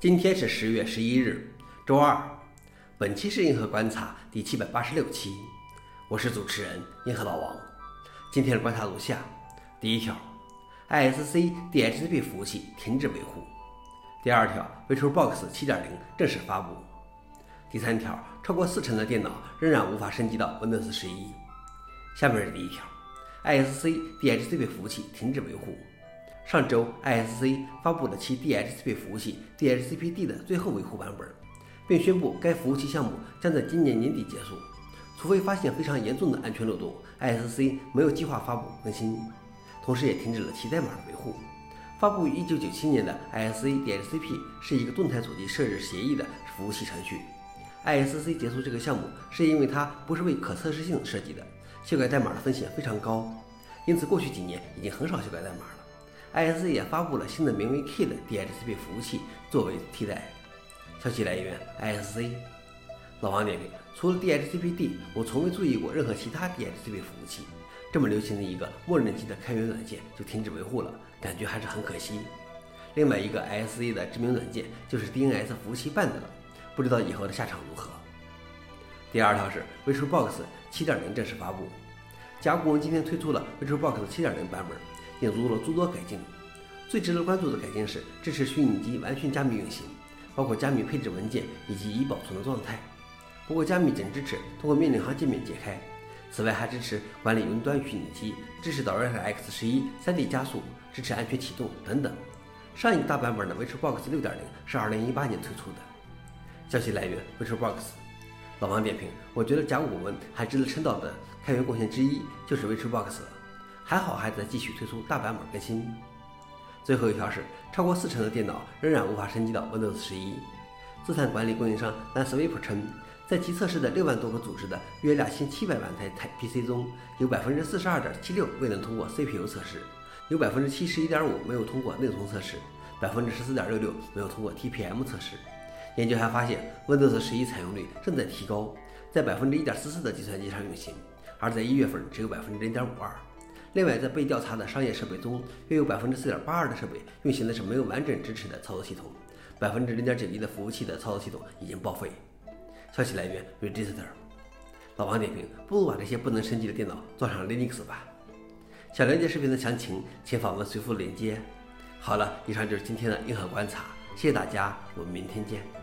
今天是十月十一日，周二。本期是银河观察第七百八十六期，我是主持人银河老王。今天的观察如下：第一条，ISC DHCP 服务器停止维护；第二条，VirtualBox 7.0正式发布；第三条，超过四成的电脑仍然无法升级到 Windows 十一。下面是第一条，ISC DHCP 服务器停止维护。上周，ISC 发布了其 DHCP 服务器 DHCPD 的最后维护版本，并宣布该服务器项目将在今年年底结束，除非发现非常严重的安全漏洞，ISC 没有计划发布更新，同时也停止了其代码的维护。发布于1997年的 ISC DHCP 是一个动态主机设置协议的服务器程序。ISC 结束这个项目是因为它不是为可测试性设计的，修改代码的风险非常高，因此过去几年已经很少修改代码 ISC 也发布了新的名为 K 的 DHCP 服务器作为替代。消息来源：ISC。老王点评：除了 DHCPD，我从未注意过任何其他 DHCP 服务器。这么流行的一个默认级的开源软件就停止维护了，感觉还是很可惜。另外一个 ISC 的知名软件就是 DNS 服务器办的了，不知道以后的下场如何。第二条是 VirtualBox 7.0正式发布，甲骨文今天推出了 VirtualBox 7.0版本。引入了诸多改进，最值得关注的改进是支持虚拟机完全加密运行，包括加密配置文件以及已保存的状态。不过加密仅支持通过命令行界面解开。此外还支持管理云端虚拟机，支持导 DirectX 十一 3D 加速，支持安全启动等等。上一个大版本的 VirtualBox 6.0是2018年推出的。消息来源：VirtualBox。老王点评：我觉得甲骨文还值得称道的开源贡献之一就是 VirtualBox 了。还好还在继续推出大版本更新。最后一条是，超过四成的电脑仍然无法升级到 Windows 十一。资产管理供应商 Lansweeper 称，在其测试的六万多个组织的约两千七百万台台 PC 中，有百分之四十二点七六未能通过 CPU 测试，有百分之七十一点五没有通过内存测试，百分之十四点六六没有通过 TPM 测试。研究还发现，Windows 十一采用率正在提高，在百分之一点四四的计算机上运行，而在一月份只有百分之零点五二。另外，在被调查的商业设备中，约有百分之四点八二的设备运行的是没有完整支持的操作系统，百分之零点九一的服务器的操作系统已经报废。消息来源：Register。老王点评：不如把这些不能升级的电脑装上 Linux 吧。想了解视频的详情，请访问随附链接。好了，以上就是今天的硬核观察，谢谢大家，我们明天见。